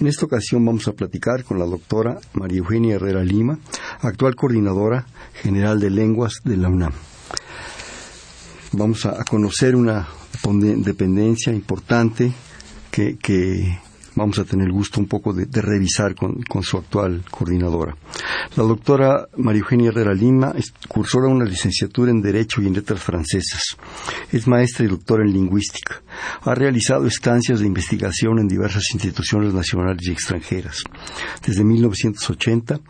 En esta ocasión vamos a platicar con la doctora María Eugenia Herrera Lima, actual coordinadora general de lenguas de la UNAM. Vamos a, conocer una dependencia importante que, que vamos a tener el gusto un poco de, revisar con, su actual coordinadora. La doctora María Eugenia Herrera Lima cursó una licenciatura en Derecho y en Letras Francesas. Es maestra y doctora en Lingüística. Ha realizado estancias de investigación en diversas instituciones nacionales y extranjeras. Desde 1980,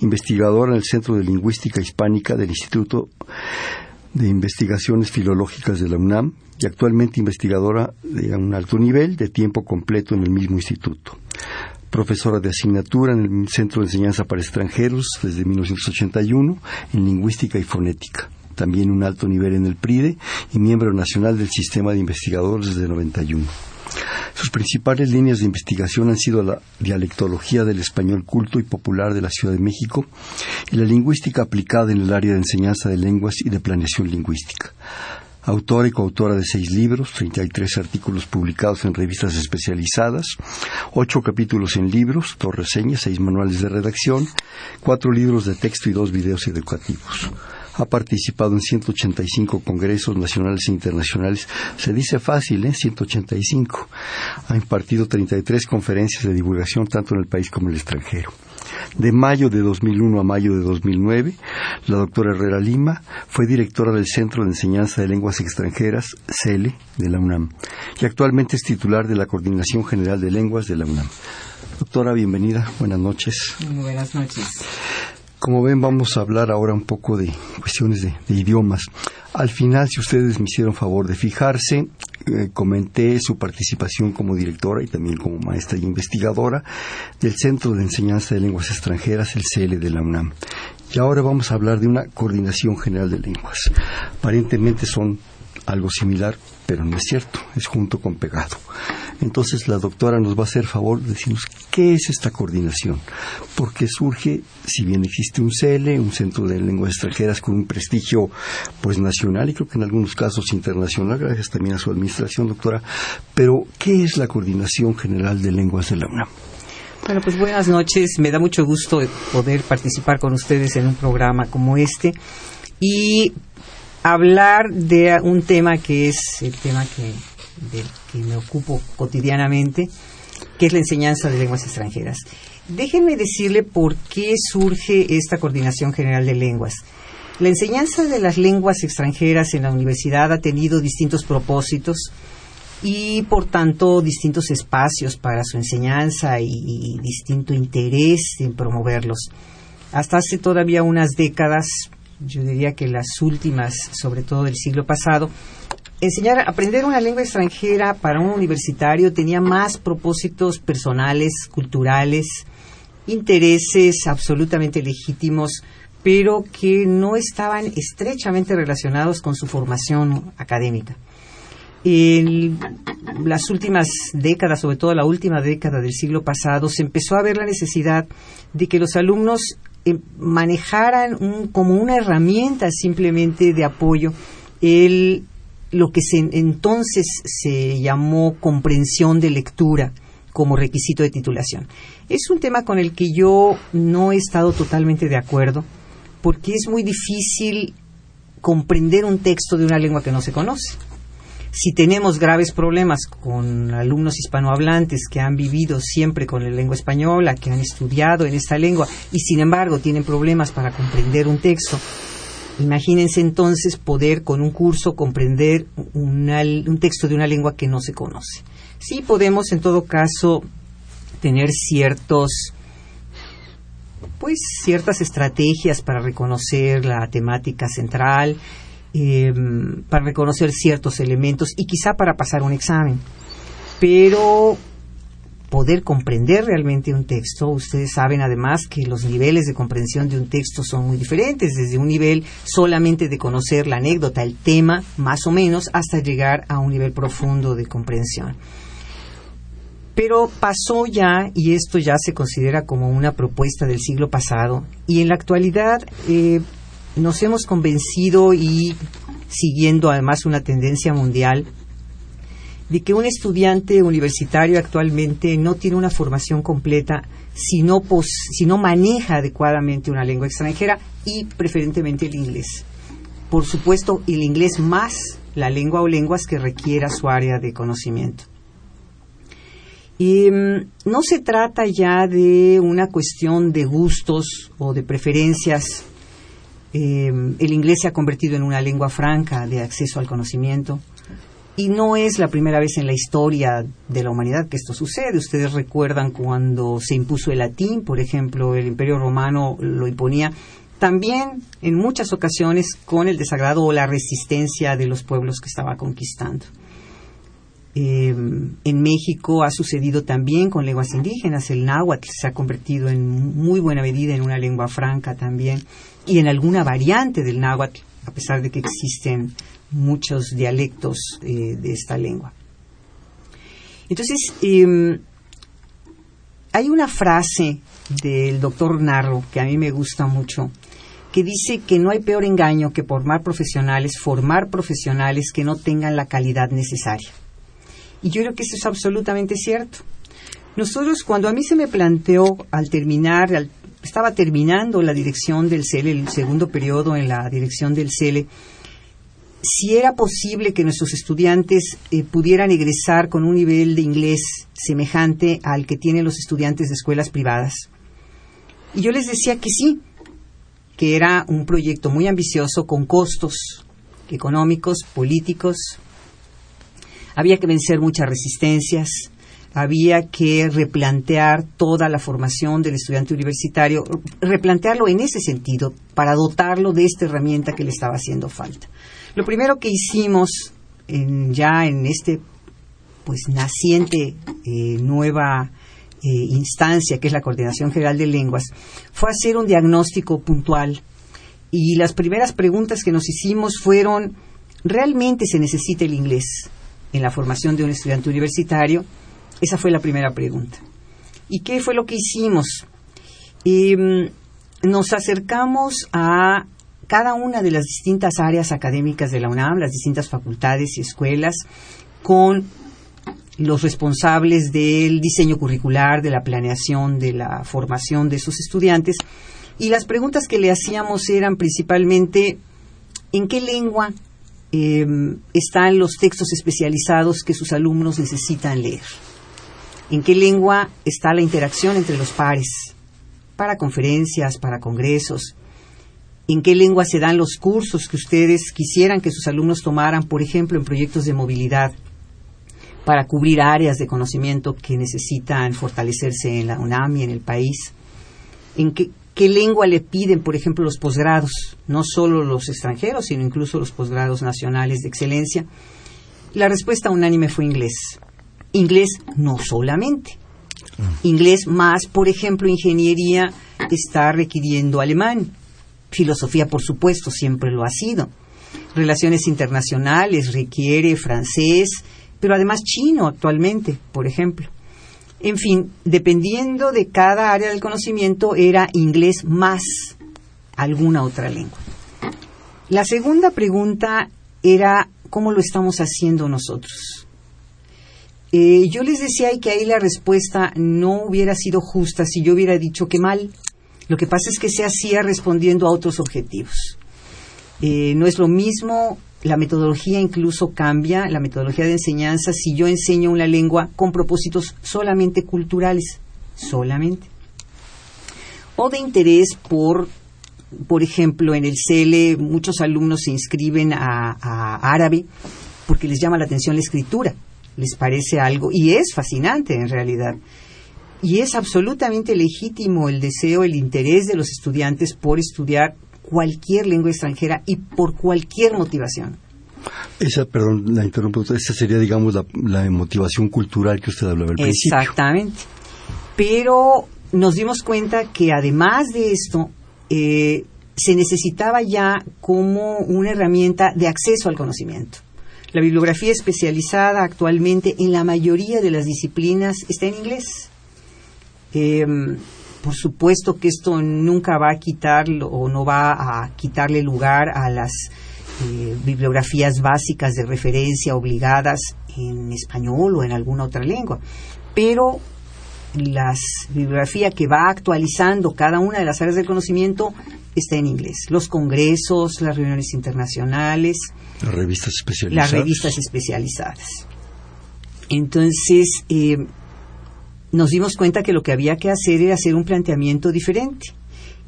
investigadora en el Centro de Lingüística Hispánica del Instituto de Investigaciones Filológicas de la UNAM y actualmente investigadora de un alto nivel de tiempo completo en el mismo instituto. Profesora de asignatura en el Centro de Enseñanza para Extranjeros desde 1981 en Lingüística y Fonética. También un alto nivel en el PRIDE y miembro nacional del Sistema de Investigadores desde 91. Sus principales líneas de investigación han sido la dialectología del español culto y popular de la Ciudad de México y la lingüística aplicada en el área de enseñanza de lenguas y de planeación lingüística. Autora y coautora de seis libros, 33 artículos publicados en revistas especializadas, ocho capítulos en libros, dos reseñas, seis manuales de redacción, cuatro libros de texto y dos videos educativos ha participado en 185 congresos nacionales e internacionales. Se dice fácil, ¿eh? 185. Ha impartido 33 conferencias de divulgación tanto en el país como en el extranjero. De mayo de 2001 a mayo de 2009, la doctora Herrera Lima fue directora del Centro de Enseñanza de Lenguas Extranjeras, CELE, de la UNAM, y actualmente es titular de la Coordinación General de Lenguas de la UNAM. Doctora, bienvenida. Buenas noches. Buenas noches. Como ven, vamos a hablar ahora un poco de cuestiones de, idiomas. Al final, si ustedes me hicieron favor de fijarse, eh, comenté su participación como directora y también como maestra y investigadora del Centro de Enseñanza de Lenguas Extranjeras, el CL de la UNAM. Y ahora vamos a hablar de una coordinación general de lenguas. Aparentemente son algo similar, pero no es cierto, es junto con pegado. Entonces la doctora nos va a hacer favor de decirnos qué es esta coordinación, porque surge, si bien existe un CL, un Centro de Lenguas Extranjeras con un prestigio pues nacional y creo que en algunos casos internacional, gracias también a su administración, doctora, pero ¿qué es la coordinación general de lenguas de la UNAM? Bueno, pues buenas noches. Me da mucho gusto poder participar con ustedes en un programa como este y hablar de un tema que es el tema que que me ocupo cotidianamente, que es la enseñanza de lenguas extranjeras. Déjenme decirle por qué surge esta Coordinación General de Lenguas. La enseñanza de las lenguas extranjeras en la universidad ha tenido distintos propósitos y, por tanto, distintos espacios para su enseñanza y distinto interés en promoverlos. Hasta hace todavía unas décadas, yo diría que las últimas, sobre todo del siglo pasado, enseñar, aprender una lengua extranjera para un universitario tenía más propósitos personales, culturales, intereses absolutamente legítimos, pero que no estaban estrechamente relacionados con su formación académica. En las últimas décadas, sobre todo la última década del siglo pasado, se empezó a ver la necesidad de que los alumnos eh, manejaran como una herramienta simplemente de apoyo el lo que se, entonces se llamó comprensión de lectura como requisito de titulación. Es un tema con el que yo no he estado totalmente de acuerdo porque es muy difícil comprender un texto de una lengua que no se conoce. Si tenemos graves problemas con alumnos hispanohablantes que han vivido siempre con la lengua española, que han estudiado en esta lengua y sin embargo tienen problemas para comprender un texto, Imagínense entonces poder con un curso comprender un texto de una lengua que no se conoce. Sí podemos en todo caso tener ciertos pues ciertas estrategias para reconocer la temática central, em, para reconocer ciertos elementos y quizá para pasar un examen. Pero poder comprender realmente un texto. Ustedes saben además que los niveles de comprensión de un texto son muy diferentes, desde un nivel solamente de conocer la anécdota, el tema, más o menos, hasta llegar a un nivel profundo de comprensión. Pero pasó ya, y esto ya se considera como una propuesta del siglo pasado, y en la actualidad eh, nos hemos convencido y siguiendo además una tendencia mundial de que un estudiante universitario actualmente no tiene una formación completa si no, si no maneja adecuadamente una lengua extranjera y preferentemente el inglés. Por supuesto, el inglés más la lengua o lenguas que requiera su área de conocimiento. Y mm, no se trata ya de una cuestión de gustos o de preferencias. Em, el inglés se ha convertido en una lengua franca de acceso al conocimiento. Y no es la primera vez en la historia de la humanidad que esto sucede. Ustedes recuerdan cuando se impuso el latín, por ejemplo, el Imperio Romano lo imponía también en muchas ocasiones con el desagrado o la resistencia de los pueblos que estaba conquistando. Eh, en México ha sucedido también con lenguas indígenas. El náhuatl se ha convertido en muy buena medida en una lengua franca también y en alguna variante del náhuatl, a pesar de que existen muchos dialectos eh, de esta lengua. Entonces, em, hay una frase del doctor Narro que a mí me gusta mucho, que dice que no hay peor engaño que formar profesionales, formar profesionales que no tengan la calidad necesaria. Y yo creo que eso es absolutamente cierto. Nosotros, cuando a mí se me planteó al terminar, estaba terminando la dirección del CELE, el segundo periodo en la dirección del CELE, si era posible que nuestros estudiantes eh, pudieran egresar con un nivel de inglés semejante al que tienen los estudiantes de escuelas privadas. Y yo les decía que sí, que era un proyecto muy ambicioso con costos económicos, políticos. Había que vencer muchas resistencias, había que replantear toda la formación del estudiante universitario, replantearlo en ese sentido, para dotarlo de esta herramienta que le estaba haciendo falta. Lo primero que hicimos ya en este pues naciente eh, nueva eh, instancia que es la Coordinación General de Lenguas fue hacer un diagnóstico puntual y las primeras preguntas que nos hicimos fueron ¿realmente se necesita el inglés en la formación de un estudiante universitario? Esa fue la primera pregunta. ¿Y qué fue lo que hicimos? Em, nos acercamos a cada una de las distintas áreas académicas de la UNAM, las distintas facultades y escuelas, con los responsables del diseño curricular, de la planeación, de la formación de sus estudiantes. Y las preguntas que le hacíamos eran principalmente en qué lengua eh, están los textos especializados que sus alumnos necesitan leer, en qué lengua está la interacción entre los pares, para conferencias, para congresos, en qué lengua se dan los cursos que ustedes quisieran que sus alumnos tomaran, por ejemplo, en proyectos de movilidad para cubrir áreas de conocimiento que necesitan fortalecerse en la UNAM y en el país. ¿En qué, qué lengua le piden, por ejemplo, los posgrados? No solo los extranjeros, sino incluso los posgrados nacionales de excelencia. La respuesta unánime fue inglés. Inglés no solamente. Mm. Inglés más, por ejemplo, ingeniería está requiriendo alemán Filosofía, por supuesto, siempre lo ha sido. Relaciones internacionales requiere francés, pero además chino actualmente, por ejemplo. En fin, dependiendo de cada área del conocimiento, era inglés más alguna otra lengua. La segunda pregunta era cómo lo estamos haciendo nosotros. Eh, yo les decía que ahí la respuesta no hubiera sido justa si yo hubiera dicho que mal. Lo que pasa es que se hacía respondiendo a otros objetivos. Eh, no es lo mismo, la metodología incluso cambia, la metodología de enseñanza, si yo enseño una lengua con propósitos solamente culturales, solamente. O de interés por, por ejemplo, en el CL muchos alumnos se inscriben a árabe porque les llama la atención la escritura, les parece algo, y es fascinante en realidad. Y es absolutamente legítimo el deseo, el interés de los estudiantes por estudiar cualquier lengua extranjera y por cualquier motivación. Esa, perdón, la interrumpo, esa sería, digamos, la, motivación cultural que usted hablaba al principio. Exactamente. Pero nos dimos cuenta que además de esto, eh, se necesitaba ya como una herramienta de acceso al conocimiento. La bibliografía especializada actualmente en la mayoría de las disciplinas está en inglés. Em, por supuesto que esto nunca va a quitarlo o no va a quitarle lugar a las eh, bibliografías básicas de referencia obligadas en español o en alguna otra lengua. Pero la bibliografía que va actualizando cada una de las áreas del conocimiento está en inglés. Los congresos, las reuniones internacionales. Las revistas especializadas. Las revistas especializadas. Entonces, eh, nos dimos cuenta que lo que había que hacer era hacer un planteamiento diferente.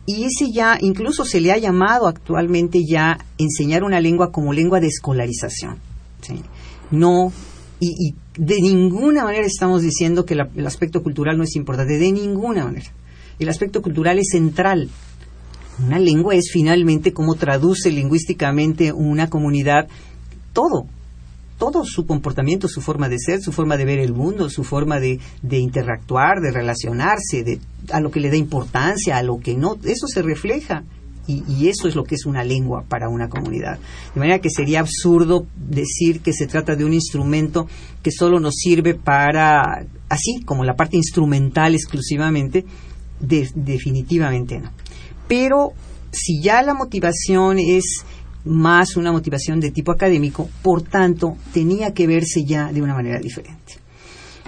Y ese ya, incluso se le ha llamado actualmente ya enseñar una lengua como lengua de escolarización. No y, de ninguna manera estamos diciendo que el aspecto cultural no es importante, de ninguna manera. El aspecto cultural es central. Una lengua es finalmente cómo traduce lingüísticamente una comunidad todo, todo su comportamiento, su forma de ser, su forma de ver el mundo, su forma de, interactuar, de relacionarse, de, a lo que le da importancia, a lo que no, eso se refleja y, eso es lo que es una lengua para una comunidad. De manera que sería absurdo decir que se trata de un instrumento que solo nos sirve para, así como la parte instrumental exclusivamente, definitivamente no. Pero si ya la motivación es más una motivación de tipo académico, por tanto, tenía que verse ya de una manera diferente.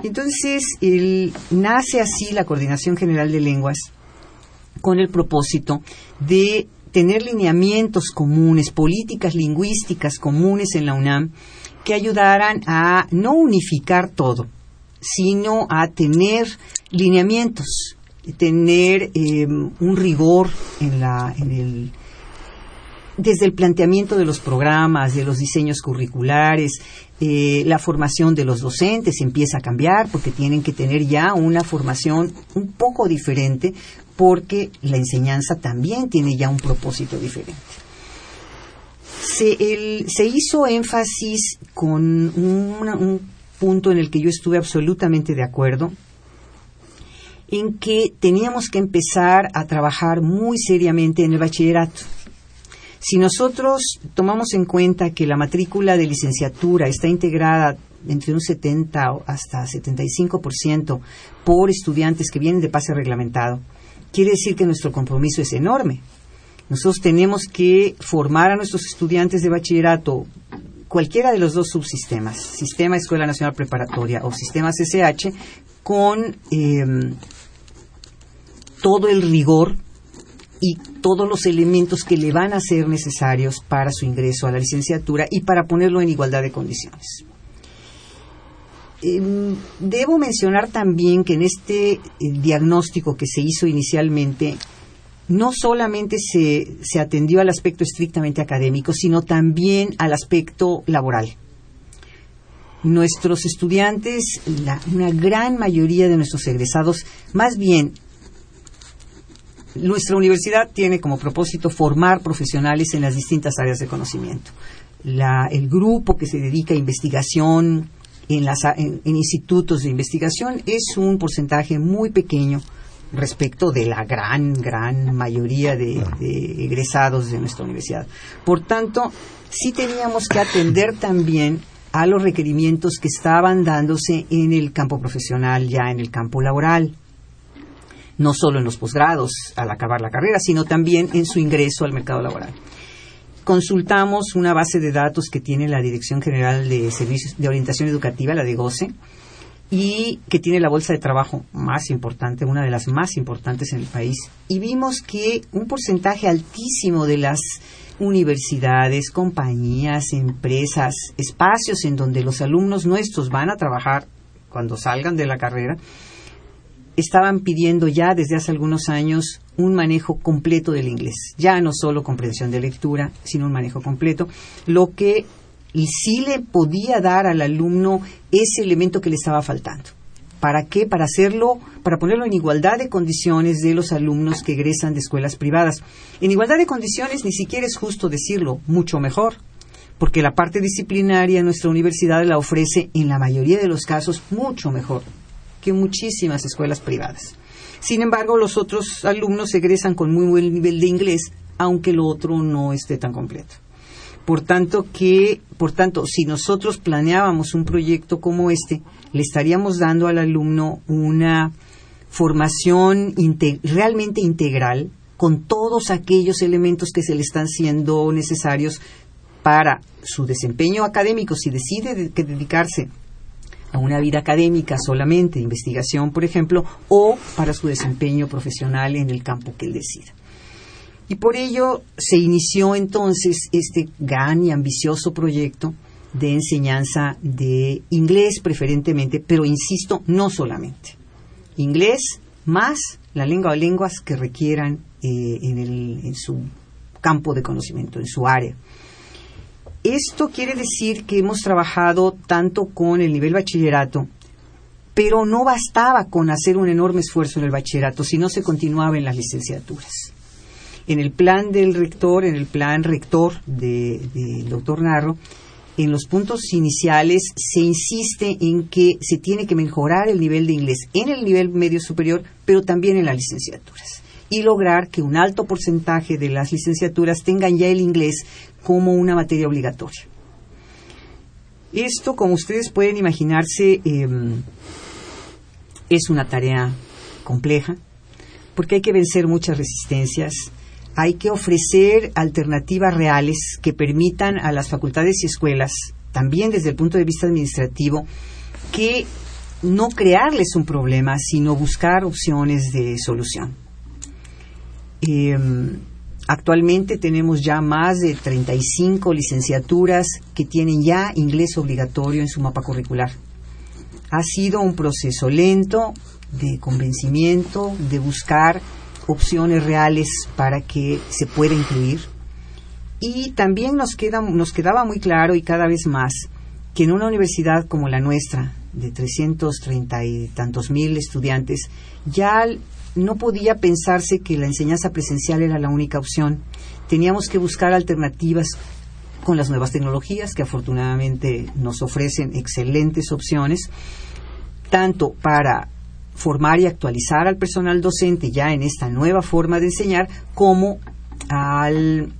Entonces, nace así la Coordinación General de Lenguas con el propósito de tener lineamientos comunes, políticas lingüísticas comunes en la UNAM que ayudaran a no unificar todo, sino a tener lineamientos, tener em, un rigor en, la, en el desde el planteamiento de los programas, de los diseños curriculares, eh, la formación de los docentes empieza a cambiar porque tienen que tener ya una formación un poco diferente porque la enseñanza también tiene ya un propósito diferente. Se, hizo énfasis con un punto en el que yo estuve absolutamente de acuerdo, en que teníamos que empezar a trabajar muy seriamente en el bachillerato. Si nosotros tomamos en cuenta que la matrícula de licenciatura está integrada entre un 70 hasta 75% por estudiantes que vienen de pase reglamentado, quiere decir que nuestro compromiso es enorme. Nosotros tenemos que formar a nuestros estudiantes de bachillerato, cualquiera de los dos subsistemas, Sistema Escuela Nacional Preparatoria o Sistema CCH, con em, todo el rigor y todos los elementos que le van a ser necesarios para su ingreso a la licenciatura y para ponerlo en igualdad de condiciones. Em, debo mencionar también que en este eh, diagnóstico que se hizo inicialmente, no solamente se, se atendió al aspecto estrictamente académico, sino también al aspecto laboral. Nuestros estudiantes, una gran mayoría de nuestros egresados, más bien nuestra universidad tiene como propósito formar profesionales en las distintas áreas de conocimiento. el grupo que se dedica a investigación, en, institutos de investigación es un porcentaje muy pequeño respecto de la gran, gran mayoría de, egresados de nuestra universidad. Por tanto, sí teníamos que atender también a los requerimientos que estaban dándose en el campo profesional, ya en el campo laboral, no solo en los posgrados al acabar la carrera, sino también en su ingreso al mercado laboral consultamos una base de datos que tiene la Dirección General de Servicios de Orientación Educativa, la de GOCE, y que tiene la bolsa de trabajo más importante, una de las más importantes en el país. Y vimos que un porcentaje altísimo de las universidades, compañías, empresas, espacios en donde los alumnos nuestros van a trabajar cuando salgan de la carrera, estaban pidiendo ya desde hace algunos años un manejo completo del inglés, ya no solo comprensión de lectura, sino un manejo completo, lo que sí le podía dar al alumno ese elemento que le estaba faltando. ¿Para qué? Para hacerlo, para ponerlo en igualdad de condiciones de los alumnos que egresan de escuelas privadas. En igualdad de condiciones ni siquiera es justo decirlo, mucho mejor, porque la parte disciplinaria nuestra universidad la ofrece en la mayoría de los casos mucho mejor que muchísimas escuelas privadas. Sin embargo, los otros alumnos egresan con muy buen nivel de inglés, aunque lo otro no esté tan completo. Por tanto, que, por tanto, si nosotros planeábamos un proyecto como este, le estaríamos dando al alumno una formación realmente integral con todos aquellos elementos que se le están siendo necesarios para su desempeño académico, si decide dedicarse a una vida académica solamente, investigación, por ejemplo, o para su desempeño profesional en el campo que él decida. Y por ello se inició entonces este gran y ambicioso proyecto de enseñanza de inglés preferentemente, pero insisto, no solamente. Inglés más la lengua o lenguas que requieran eh, en su campo de conocimiento, en su área. Esto quiere decir que hemos trabajado tanto con el nivel bachillerato, pero no bastaba con hacer un enorme esfuerzo en el bachillerato, si no se continuaba en las licenciaturas. En el plan del rector, en el plan rector del doctor Narro, en los puntos iniciales se insiste en que se tiene que mejorar el nivel de inglés en el nivel medio superior, pero también en las licenciaturas y lograr que un alto porcentaje de las licenciaturas tengan ya el inglés como una materia obligatoria. Esto, como ustedes pueden imaginarse, em, es una tarea compleja, porque hay que vencer muchas resistencias, hay que ofrecer alternativas reales que permitan a las facultades y escuelas, también desde el punto de vista administrativo, que no crearles un problema, sino buscar opciones de solución. Em, actualmente tenemos ya más de 35 licenciaturas que tienen ya inglés obligatorio en su mapa curricular. Ha sido un proceso lento de convencimiento, de buscar opciones reales para que se pueda incluir. Y también nos, queda, nos quedaba muy claro y cada vez más que en una universidad como la nuestra, de 330 y tantos mil estudiantes, ya no podía pensarse que la enseñanza presencial era la única opción. Teníamos que buscar alternativas con las nuevas tecnologías que afortunadamente nos ofrecen excelentes opciones, tanto para formar y actualizar al personal docente ya en esta nueva forma de enseñar como al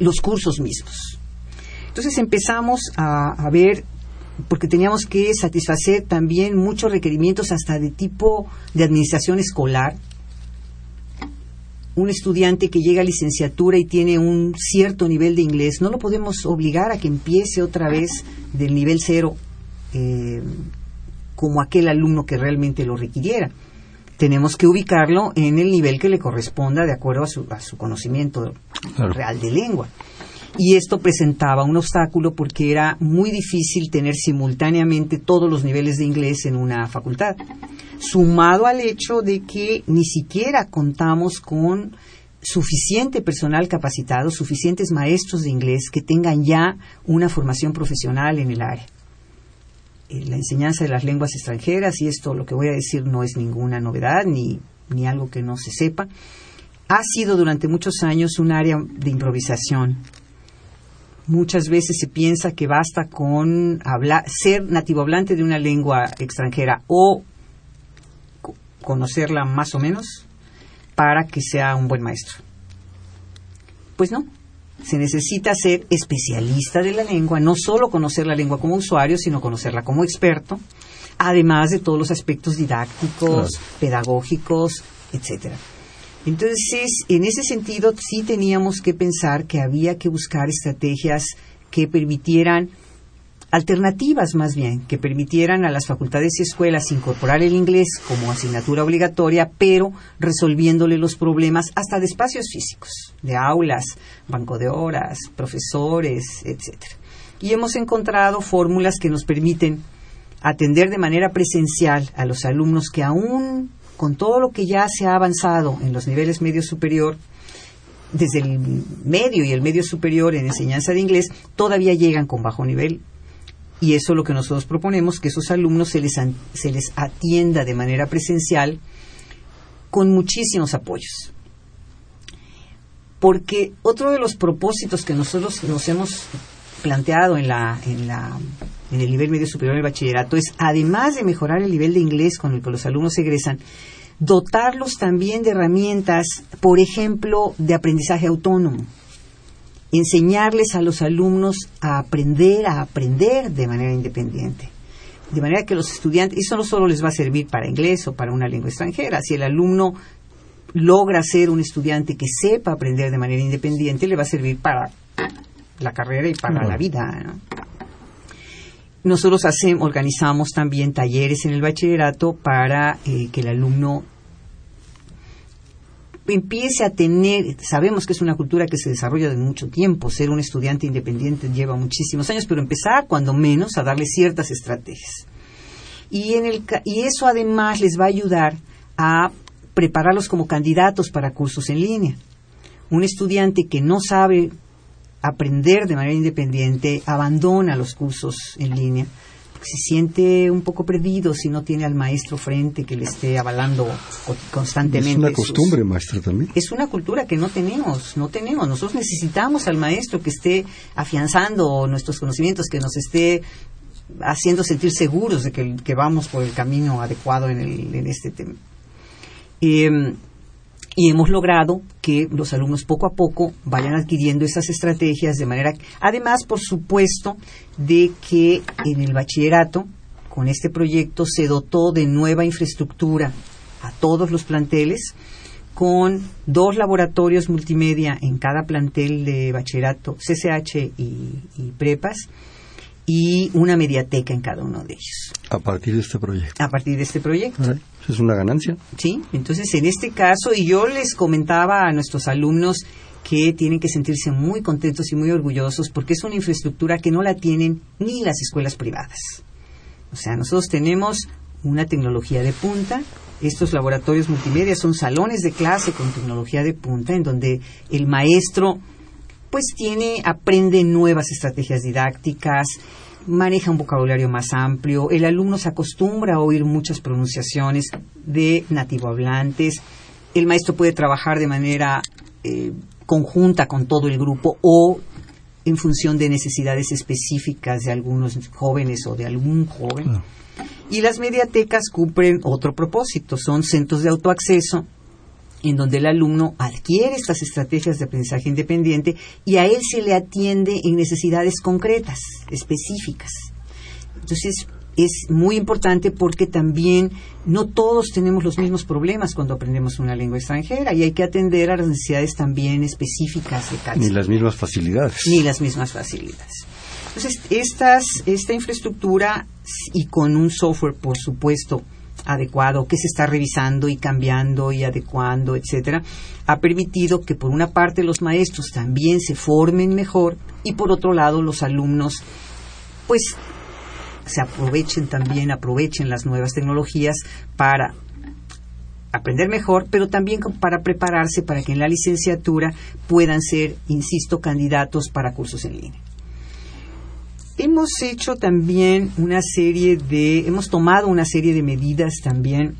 los cursos mismos. Entonces empezamos a, ver, porque teníamos que satisfacer también muchos requerimientos hasta de tipo de administración escolar. Un estudiante que llega a licenciatura y tiene un cierto nivel de inglés, no lo podemos obligar a que empiece otra vez del nivel cero eh, como aquel alumno que realmente lo requiriera. Tenemos que ubicarlo en el nivel que le corresponda de acuerdo a su, conocimiento real de lengua. Y esto presentaba un obstáculo porque era muy difícil tener simultáneamente todos los niveles de inglés en una facultad. Sumado al hecho de que ni siquiera contamos con suficiente personal capacitado, suficientes maestros de inglés que tengan ya una formación profesional en el área. Eh, la enseñanza de las lenguas extranjeras, y esto lo que voy a decir no es ninguna novedad ni, ni algo que no se sepa, ha sido durante muchos años un área de improvisación. Muchas veces se piensa que basta con hablar, ser nativo hablante de una lengua extranjera o conocerla más o menos para que sea un buen maestro. Pues no, se necesita ser especialista de la lengua, no solo conocer la lengua como usuario, sino conocerla como experto, además de todos los aspectos didácticos, pedagógicos, etcétera. Entonces, en ese sentido, sí teníamos que pensar que había que buscar estrategias que permitieran alternativas más bien que permitieran a las facultades y escuelas incorporar el inglés como asignatura obligatoria, pero resolviéndole los problemas hasta de espacios físicos, de aulas, banco de horas, profesores, etcétera. Y hemos encontrado fórmulas que nos permiten atender de manera presencial a los alumnos que aún con todo lo que ya se ha avanzado en los niveles medio superior, desde el medio y el medio superior en enseñanza de inglés, todavía llegan con bajo nivel y eso es lo que nosotros proponemos, que esos alumnos se les, se les atienda de manera presencial con muchísimos apoyos. porque otro de los propósitos que nosotros nos hemos planteado en la, en la en el nivel medio superior del bachillerato es, además de mejorar el nivel de inglés con el que los alumnos egresan, dotarlos también de herramientas, por ejemplo, de aprendizaje autónomo. Enseñarles a los alumnos a aprender, a aprender de manera independiente. De manera que los estudiantes, eso no solo les va a servir para inglés o para una lengua extranjera, si el alumno logra ser un estudiante que sepa aprender de manera independiente, le va a servir para la carrera y para la vida. Nosotros hacemos, organizamos también talleres en el bachillerato para eh, que el alumno empiece a tener, sabemos que es una cultura que se desarrolla de mucho tiempo, ser un estudiante independiente lleva muchísimos años, pero empezar cuando menos a darle ciertas estrategias. Y, en el, y eso además les va a ayudar a prepararlos como candidatos para cursos en línea. Un estudiante que no sabe aprender de manera independiente abandona los cursos en línea se siente un poco perdido si no tiene al maestro frente que le esté avalando constantemente. Es una costumbre, maestro, también. Es una cultura que no tenemos, no tenemos. Nosotros necesitamos al maestro que esté afianzando nuestros conocimientos, que nos esté haciendo sentir seguros de que, vamos por el camino adecuado en, en este tema. Eh, y hemos logrado que los alumnos poco a poco vayan adquiriendo esas estrategias de manera, además, por supuesto, de que en el bachillerato, con este proyecto, se dotó de nueva infraestructura a todos los planteles, con dos laboratorios multimedia en cada plantel de bachillerato, CCH y, y prepas, y una mediateca en cada uno de ellos. A partir de este proyecto. A partir de este proyecto. Es una ganancia. Sí, entonces en este caso, y yo les comentaba a nuestros alumnos que tienen que sentirse muy contentos y muy orgullosos porque es una infraestructura que no la tienen ni las escuelas privadas. O sea, nosotros tenemos una tecnología de punta, estos laboratorios multimedia son salones de clase con tecnología de punta en donde el maestro pues tiene, aprende nuevas estrategias didácticas, maneja un vocabulario más amplio, el alumno se acostumbra a oír muchas pronunciaciones de nativohablantes, el maestro puede trabajar de manera eh, conjunta con todo el grupo o en función de necesidades específicas de algunos jóvenes o de algún joven. Y las mediatecas cumplen otro propósito, son centros de autoacceso en donde el alumno adquiere estas estrategias de aprendizaje independiente y a él se le atiende en necesidades concretas, específicas. Entonces, es muy importante porque también no todos tenemos los mismos problemas cuando aprendemos una lengua extranjera y hay que atender a las necesidades también específicas de cada Ni las mismas facilidades. Ni las mismas facilidades. Entonces, estas, esta infraestructura y con un software, por supuesto, adecuado, que se está revisando y cambiando y adecuando, etcétera, ha permitido que por una parte los maestros también se formen mejor y por otro lado los alumnos pues se aprovechen también, aprovechen las nuevas tecnologías para aprender mejor, pero también para prepararse para que en la licenciatura puedan ser, insisto, candidatos para cursos en línea. Hemos hecho también una serie de, hemos tomado una serie de medidas también,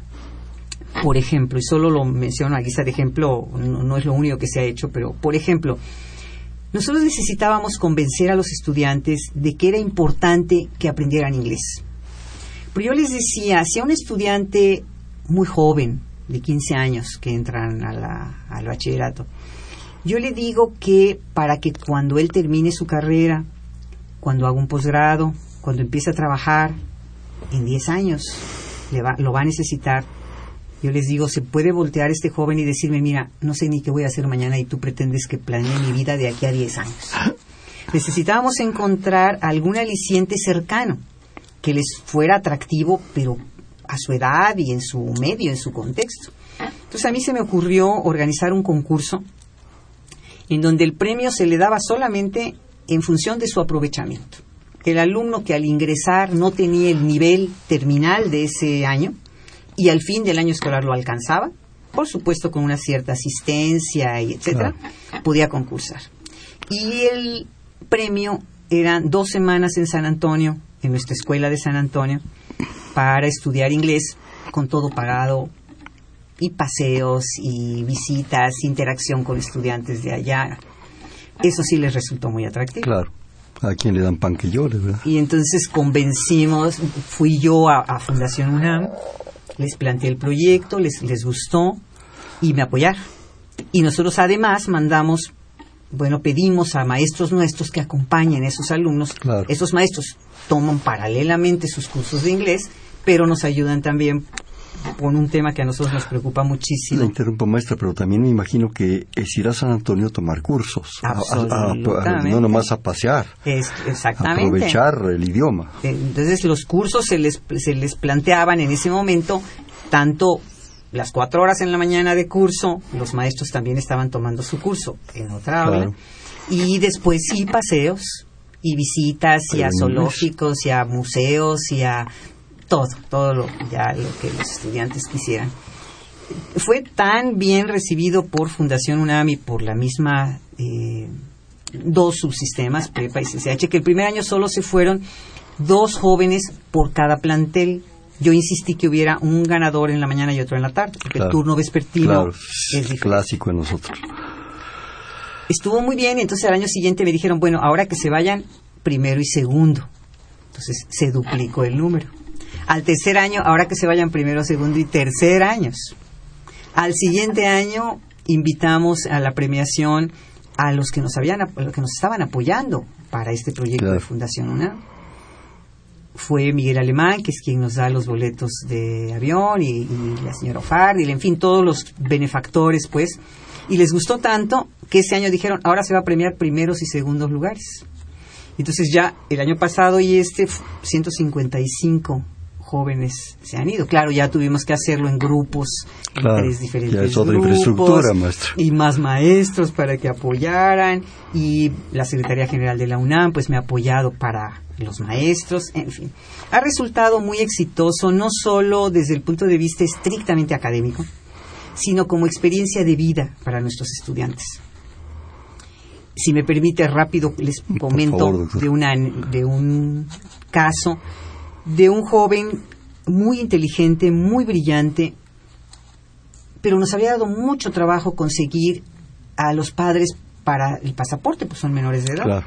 por ejemplo, y solo lo menciono a guisa de ejemplo, no, es lo único que se ha hecho, pero por ejemplo, nosotros necesitábamos convencer a los estudiantes de que era importante que aprendieran inglés. Pero yo les decía, si a un estudiante muy joven, de 15 años, que entran al bachillerato, yo le digo que para que cuando él termine su carrera, cuando haga un posgrado, cuando empiece a trabajar, en 10 años lo va a necesitar. Yo les digo, se puede voltear este joven y decirme, mira, no sé ni qué voy a hacer mañana y tú pretendes que planee mi vida de aquí a 10 años. Necesitábamos encontrar algún aliciente cercano que les fuera atractivo, pero a su edad y en su medio, en su contexto. Entonces a mí se me ocurrió organizar un concurso en donde el premio se le daba solamente en función de su aprovechamiento. El alumno que al ingresar no tenía el nivel terminal de ese año y al fin del año escolar lo alcanzaba, por supuesto con una cierta asistencia y etcétera, podía concursar. Y el premio eran dos semanas en San Antonio, en nuestra escuela de San Antonio, para estudiar inglés con todo pagado y paseos y visitas, interacción con estudiantes de allá. Eso sí les resultó muy atractivo. Claro. A quien le dan pan que llore, ¿verdad? Y entonces convencimos, fui yo a, a Fundación UNAM, les planteé el proyecto, les, les gustó y me apoyaron. Y nosotros además mandamos, bueno, pedimos a maestros nuestros que acompañen a esos alumnos. Claro. Esos maestros toman paralelamente sus cursos de inglés, pero nos ayudan también con un tema que a nosotros nos preocupa La muchísimo. interrumpo, maestra, pero también me imagino que es ir a San Antonio a tomar cursos. A- a- no nomás a pasear. Es- exactamente. Aprovechar el idioma. Entonces los cursos se les, se les planteaban en ese momento tanto las cuatro horas en la mañana de curso, los maestros también estaban tomando su curso en otra aula, Claro. y después sí paseos y visitas y a zoológicos y a museos y a todo, todo lo, ya lo que los estudiantes quisieran. Fue tan bien recibido por Fundación UNAM y por la misma eh, dos subsistemas, Prepa y CCH, que el primer año solo se fueron dos jóvenes por cada plantel. Yo insistí que hubiera un ganador en la mañana y otro en la tarde, porque Claro. el turno vespertino Claro, es clásico en nosotros. Estuvo muy bien y entonces al año siguiente me dijeron, bueno, ahora que se vayan primero y segundo. Entonces se duplicó el número. Al tercer año, ahora que se vayan primero, segundo y tercer años. Al siguiente año invitamos a la premiación a los que nos habían a los que nos estaban apoyando para este proyecto Claro. de Fundación UNAM. Fue Miguel Alemán, que es quien nos da los boletos de avión, y, y la señora Ofardil, en fin, todos los benefactores, pues. Y les gustó tanto que ese año dijeron, ahora se va a premiar primeros y segundos lugares. Entonces ya el año pasado y este, f- 155 jóvenes se han ido. Claro, ya tuvimos que hacerlo en grupos, en Claro, tres diferentes ya es otra grupos, infraestructura, maestro. Y más maestros para que apoyaran. Y la Secretaría General de la UNAM, pues me ha apoyado para los maestros, en fin. Ha resultado muy exitoso, no solo desde el punto de vista estrictamente académico, sino como experiencia de vida para nuestros estudiantes. Si me permite rápido les comento favor, de una de un caso de un joven muy inteligente, muy brillante, pero nos había dado mucho trabajo conseguir a los padres para el pasaporte, pues son menores de edad. Claro.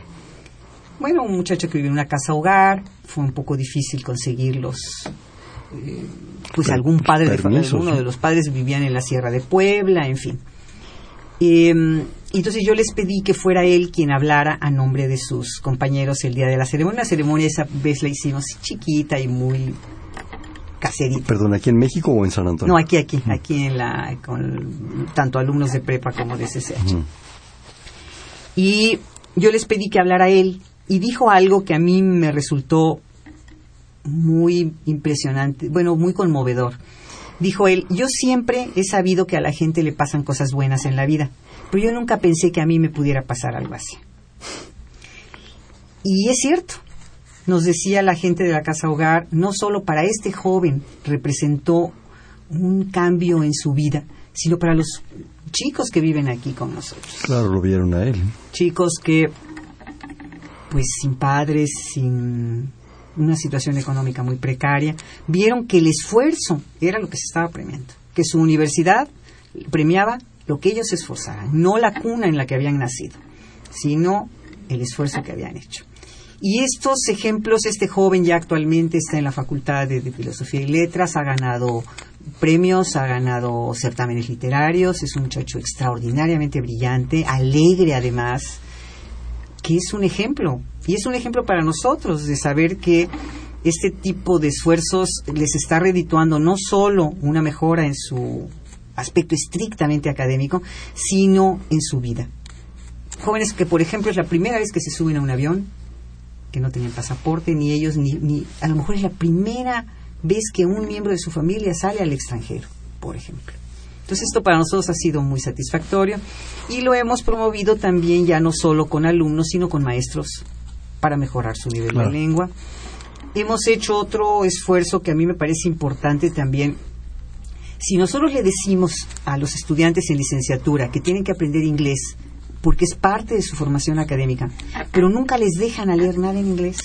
Bueno, un muchacho que vive en una casa hogar, fue un poco difícil conseguirlos. eh, pues algún padre, de alguno sí. de los padres vivían en la Sierra de Puebla, en fin. Eh, entonces yo les pedí que fuera él quien hablara a nombre de sus compañeros el día de la ceremonia. La ceremonia esa vez la hicimos chiquita y muy caserita. Perdón, ¿aquí en México o en San Antonio? No, aquí, aquí, aquí en la, con tanto alumnos de prepa como de CCH. Y yo les pedí que hablara él y dijo algo que a mí me resultó muy impresionante, bueno, muy conmovedor. Dijo él, yo siempre he sabido que a la gente le pasan cosas buenas en la vida, pero yo nunca pensé que a mí me pudiera pasar algo así. Y es cierto, nos decía la gente de la casa hogar, no solo para este joven representó un cambio en su vida, sino para los chicos que viven aquí con nosotros Claro, lo vieron a él. chicos que pues sin padres, sin una situación económica muy precaria, vieron que el esfuerzo era lo que se estaba premiando, que su universidad premiaba lo que ellos esforzaran, no la cuna en la que habían nacido, sino el esfuerzo que habían hecho. Y estos ejemplos, este joven ya actualmente está en la Facultad de, de Filosofía y Letras, ha ganado premios, ha ganado certámenes literarios, es un muchacho extraordinariamente brillante, alegre además, que es un ejemplo. Y es un ejemplo para nosotros de saber que este tipo de esfuerzos les está redituando no solo una mejora en su aspecto estrictamente académico, sino en su vida. Jóvenes que, por ejemplo, es la primera vez que se suben a un avión, que no tenían pasaporte, ni ellos, ni, ni a lo mejor es la primera vez que un miembro de su familia sale al extranjero, por ejemplo. Entonces esto para nosotros ha sido muy satisfactorio y lo hemos promovido también ya no solo con alumnos, sino con maestros para mejorar su nivel Claro. de lengua. Hemos hecho otro esfuerzo que a mí me parece importante también. Si nosotros le decimos a los estudiantes en licenciatura que tienen que aprender inglés porque es parte de su formación académica, pero nunca les dejan a leer nada en inglés,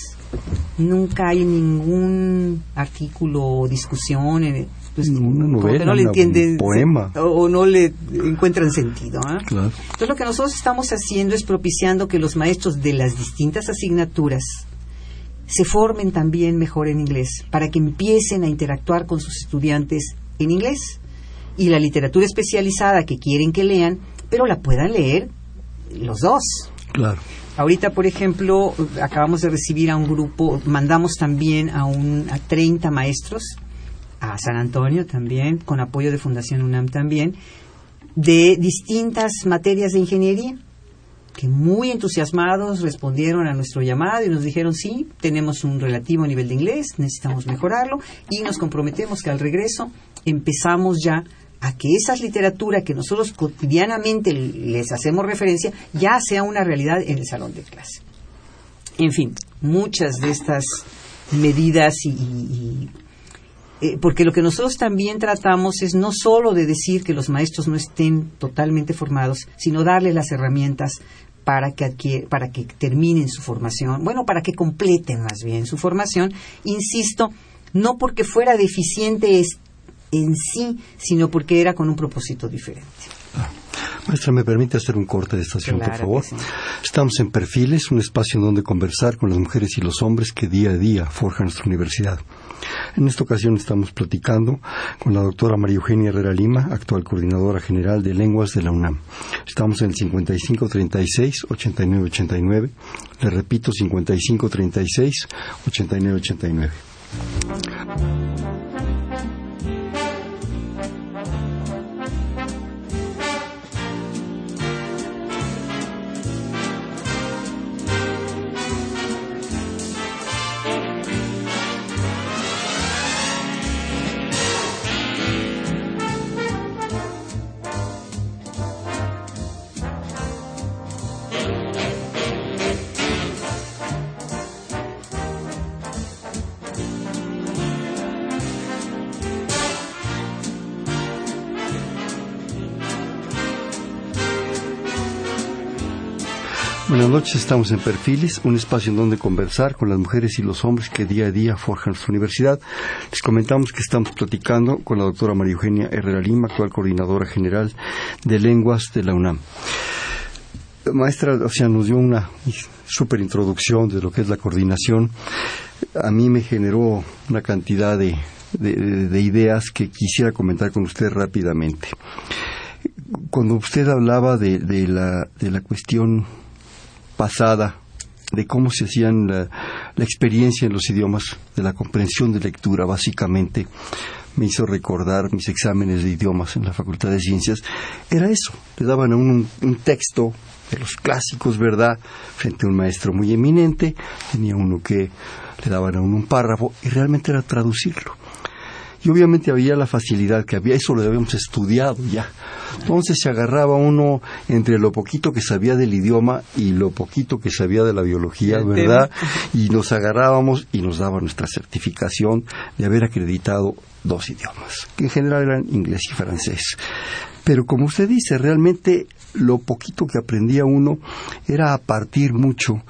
nunca hay ningún artículo o discusión, en el- pues, Una novela, no le entienden poema. o, o no le encuentran sentido. Claro. Entonces lo que nosotros estamos haciendo es propiciando que los maestros de las distintas asignaturas se formen también mejor en inglés, para que empiecen a interactuar con sus estudiantes en inglés. Y la literatura especializada que quieren que lean, pero la puedan leer los dos. Claro. Ahorita, por ejemplo, acabamos de recibir a un grupo, mandamos también a, un, a 30 maestros, a San Antonio también, con apoyo de Fundación UNAM también, de distintas materias de ingeniería, que muy entusiasmados respondieron a nuestro llamado y nos dijeron, sí, tenemos un relativo nivel de inglés, necesitamos mejorarlo, y nos comprometemos que al regreso empezamos ya a que esa literatura que nosotros cotidianamente les hacemos referencia ya sea una realidad en el salón de clase. En fin, muchas de estas medidas y, eh, porque lo que nosotros también tratamos es no solo de decir que los maestros no estén totalmente formados, sino darles las herramientas para que adquier- para que terminen su formación, bueno, para que completen más bien su formación, insisto, no porque fuera deficiente en sí, sino porque era con un propósito diferente. Maestra, ¿me permite hacer un corte de estación, Claro por favor? sí. Estamos en Perfiles, un espacio en donde conversar con las mujeres y los hombres que día a día forjan nuestra universidad. En esta ocasión estamos platicando con la doctora María Eugenia Herrera Lima, actual coordinadora general de lenguas de la UNAM. Estamos en el 5536-8989. Le repito, 5536-8989. Buenas estamos en Perfiles, un espacio en donde conversar con las mujeres y los hombres que día a día forjan nuestra universidad. Les comentamos que estamos platicando con la doctora María Eugenia Herrera Lima, actual coordinadora general de lenguas de la UNAM. Maestra, o sea, nos dio una súper introducción de lo que es la coordinación. A mí me generó una cantidad de, de- de ideas que quisiera comentar con usted rápidamente. Cuando usted hablaba de, de la, de la cuestión pasada de cómo se hacían la, experiencia en los idiomas, de la comprensión de lectura, básicamente, me hizo recordar mis exámenes de idiomas en la Facultad de Ciencias. Era eso, le daban a uno un, un texto de los clásicos, ¿verdad?, frente a un maestro muy eminente, tenía uno que le daban a uno un párrafo y realmente era traducirlo. Y obviamente había la facilidad que había, eso lo habíamos estudiado ya. Entonces se agarraba uno entre lo poquito que sabía del idioma y lo poquito que sabía de la biología, ¿verdad? Y nos agarrábamos y nos daba nuestra certificación de haber acreditado dos idiomas, que en general eran inglés y francés. Pero como usted dice, realmente lo poquito que aprendía uno era a partir mucho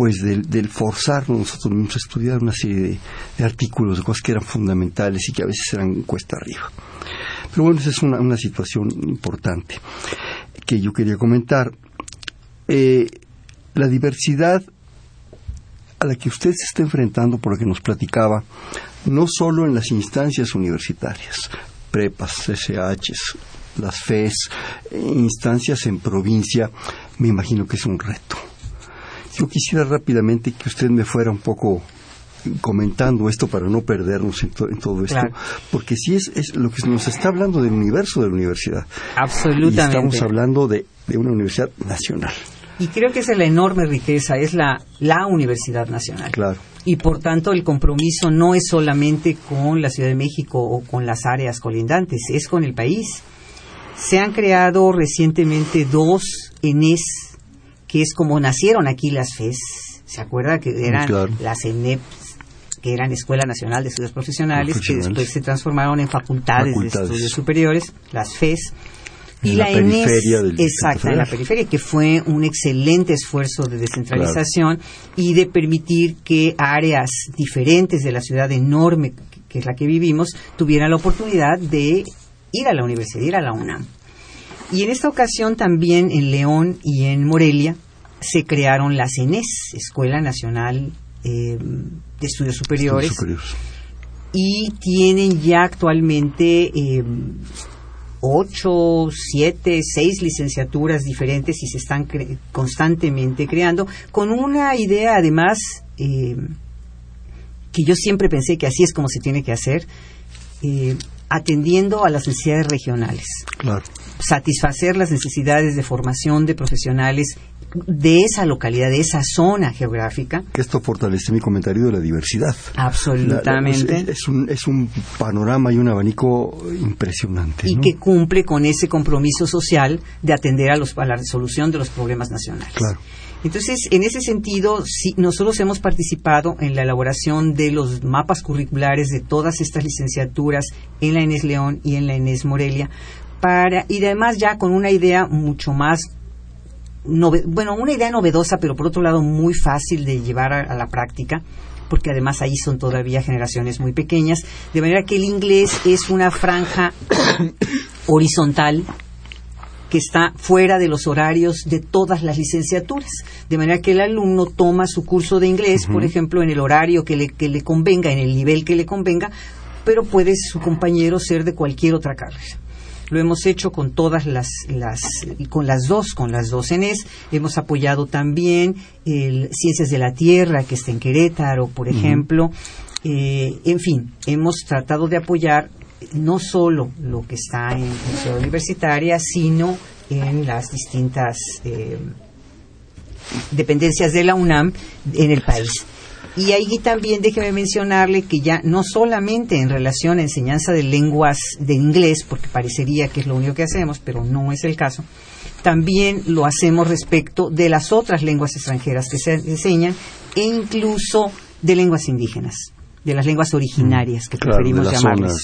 pues del, del forzarnos nosotros mismos a estudiar una serie de, artículos, de cosas que eran fundamentales y que a veces eran cuesta arriba. Pero bueno, esa es una, una situación importante que yo quería comentar. Eh, la diversidad a la que usted se está enfrentando, por lo que nos platicaba, no solo en las instancias universitarias, prepas, SHs, las FES, eh, instancias en provincia, me imagino que es un reto. Yo quisiera rápidamente que usted me fuera un poco comentando esto para no perdernos en, to- en todo esto, Claro. porque sí es, es lo que nos está hablando del universo de la universidad. Absolutamente. Y estamos hablando de, de una universidad nacional, Y creo que esa es la enorme riqueza, es la, la Universidad Nacional. claro. Y por tanto el compromiso no es solamente con la Ciudad de México o con las áreas colindantes, es con el país. Se han creado recientemente dos ENES, que es como nacieron aquí las FES. ¿Se acuerda que eran claro. las ENEP, que eran Escuela Nacional de Estudios Profesionales, que después se transformaron en facultades, Facultades. de estudios superiores, las FES? En la periferia del Distrito exacto, en la periferia, que fue un excelente esfuerzo de descentralización y de permitir que áreas diferentes de la ciudad enorme que es la que vivimos, tuvieran la oportunidad de ir a la universidad, ir a la UNAM. Y en esta ocasión también en León y en Morelia se crearon las ENES, Escuela Nacional eh, de Estudios Superiores, y tienen ya actualmente eh, ocho, siete, seis licenciaturas diferentes y se están constantemente creando con una idea además eh, que yo siempre pensé que así es como se tiene que hacer, eh, atendiendo a las necesidades regionales. Claro. Satisfacer las necesidades de formación de profesionales de esa localidad, de esa zona geográfica. Esto fortalece mi comentario de la diversidad. Absolutamente. es, un, es un panorama y un abanico impresionante. Y que cumple con ese compromiso social de atender a, los, a la resolución de los problemas nacionales. Claro. Entonces, en ese sentido, sí, nosotros hemos participado en la elaboración de los mapas curriculares de todas estas licenciaturas en la Enes León y en la Enes Morelia, para, y además ya con una idea mucho más bueno, una idea novedosa, pero por otro lado muy fácil de llevar a, la práctica, porque además ahí son todavía generaciones muy pequeñas, de manera que el inglés es una franja horizontal que está fuera de los horarios de todas las licenciaturas. De manera que el alumno toma su curso de inglés, por ejemplo, en el horario que le, que le convenga, en el nivel que le convenga, pero puede su compañero ser de cualquier otra carrera. Lo hemos hecho con todas las, las con las dos, con las dos ENES. Hemos apoyado también el Ciencias de la Tierra, que está en Querétaro, por ejemplo. Eh, en fin, hemos tratado de apoyar no solo lo que está en la ciudad universitaria, sino en las distintas eh, dependencias de la UNAM en el país. Y ahí también déjeme mencionarle que ya no solamente en relación a enseñanza de lenguas de inglés, porque parecería que es lo único que hacemos, pero no es el caso, también lo hacemos respecto de las otras lenguas extranjeras que se enseñan e incluso de lenguas indígenas de las lenguas originarias que preferimos llamarlas.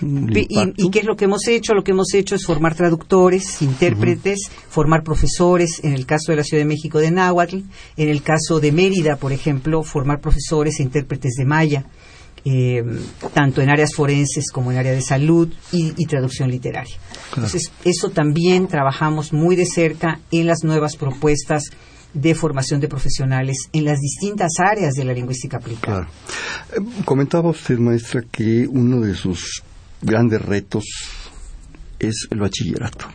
Y, qué es lo que hemos hecho? Lo que hemos hecho es formar traductores, intérpretes, formar profesores, en el caso de la Ciudad de México de Náhuatl, en el caso de Mérida, por ejemplo, formar profesores e intérpretes de Maya, eh, tanto en áreas forenses como en área de salud y, traducción literaria. Entonces, eso también trabajamos muy de cerca en las nuevas propuestas de formación de profesionales en las distintas áreas de la lingüística aplicada. Eh, comentaba usted, maestra, que uno de sus grandes retos es el bachillerato.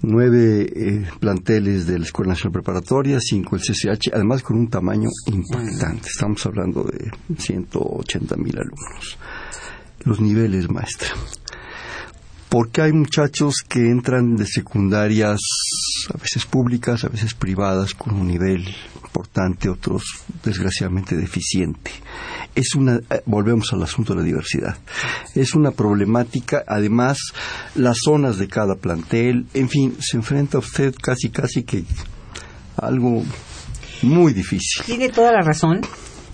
Nueve eh, planteles de la Escuela Nacional Preparatoria, cinco el CCH, además con un tamaño impactante. Estamos hablando de 180 mil alumnos. Los niveles, maestra porque hay muchachos que entran de secundarias a veces públicas, a veces privadas, con un nivel importante, otros desgraciadamente deficiente. Es una, eh, volvemos al asunto de la diversidad. Es una problemática, además, las zonas de cada plantel, en fin, se enfrenta usted casi, casi que algo muy difícil. Tiene toda la razón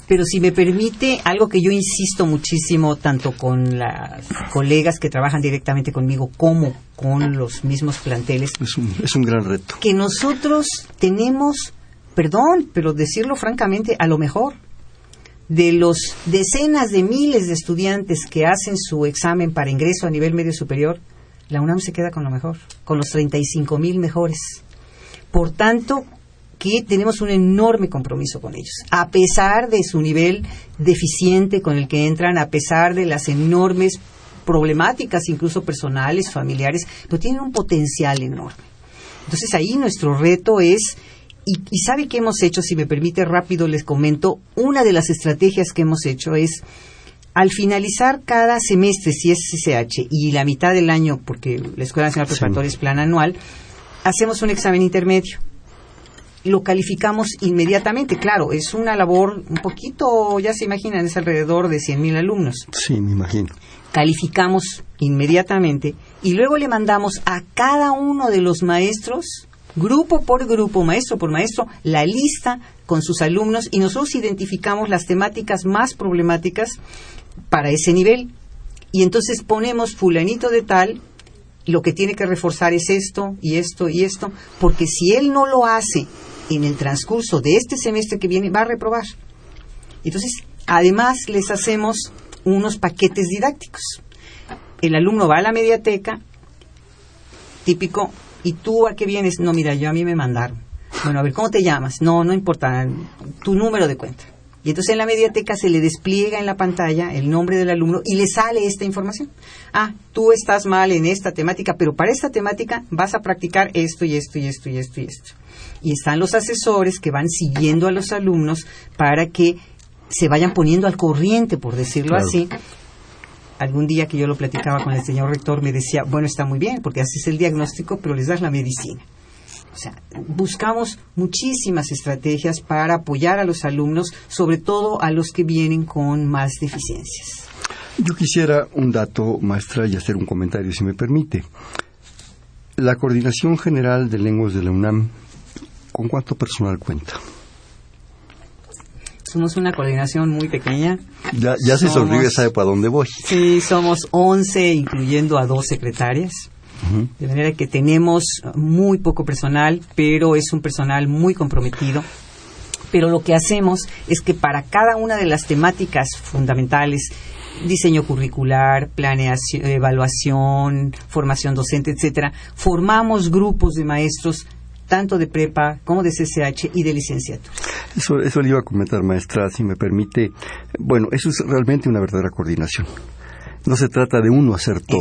pero si me permite, algo que yo insisto muchísimo, tanto con las colegas que trabajan directamente conmigo como con los mismos planteles. Es un, es un gran reto. Que nosotros tenemos, perdón, pero decirlo francamente, a lo mejor, de los decenas de miles de estudiantes que hacen su examen para ingreso a nivel medio superior, la UNAM se queda con lo mejor, con los 35 mil mejores. Por tanto, que tenemos un enorme compromiso con ellos, a pesar de su nivel deficiente con el que entran, a pesar de las enormes problemáticas, incluso personales, familiares, pero tienen un potencial enorme. Entonces ahí nuestro reto es, y, y sabe qué hemos hecho, si me permite rápido les comento, una de las estrategias que hemos hecho es, al finalizar cada semestre, si es SSH, y la mitad del año, porque la Escuela Nacional Preparatoria es plan anual, hacemos un examen intermedio lo calificamos inmediatamente. Claro, es una labor un poquito, ya se imaginan, es alrededor de 100.000 alumnos. Sí, me imagino. Calificamos inmediatamente y luego le mandamos a cada uno de los maestros, grupo por grupo, maestro por maestro, la lista con sus alumnos y nosotros identificamos las temáticas más problemáticas para ese nivel. Y entonces ponemos fulanito de tal, lo que tiene que reforzar es esto y esto y esto, porque si él no lo hace en el transcurso de este semestre que viene va a reprobar. Entonces, además les hacemos unos paquetes didácticos. El alumno va a la mediateca, típico, ¿y tú a qué vienes? No, mira, yo a mí me mandaron. Bueno, a ver, ¿cómo te llamas? No, no importa, tu número de cuenta. Y entonces en la mediateca se le despliega en la pantalla el nombre del alumno y le sale esta información. Ah, tú estás mal en esta temática, pero para esta temática vas a practicar esto y esto y esto y esto y esto. Y están los asesores que van siguiendo a los alumnos para que se vayan poniendo al corriente, por decirlo así. Algún día que yo lo platicaba con el señor rector me decía, bueno, está muy bien, porque haces el diagnóstico, pero les das la medicina. O sea, buscamos muchísimas estrategias para apoyar a los alumnos, sobre todo a los que vienen con más deficiencias. Yo quisiera un dato, maestra, y hacer un comentario, si me permite. La Coordinación General de Lenguas de la UNAM, ¿con cuánto personal cuenta? Somos una coordinación muy pequeña. Ya, ya se sonríe, sabe para dónde voy. Sí, somos 11, incluyendo a dos secretarias. De manera que tenemos muy poco personal, pero es un personal muy comprometido. Pero lo que hacemos es que para cada una de las temáticas fundamentales, diseño curricular, planeación, evaluación, formación docente, etcétera, formamos grupos de maestros tanto de prepa como de CCH y de licenciatura. Eso, eso le iba a comentar, maestra, si me permite. Bueno, eso es realmente una verdadera coordinación. No se trata de uno hacer todo.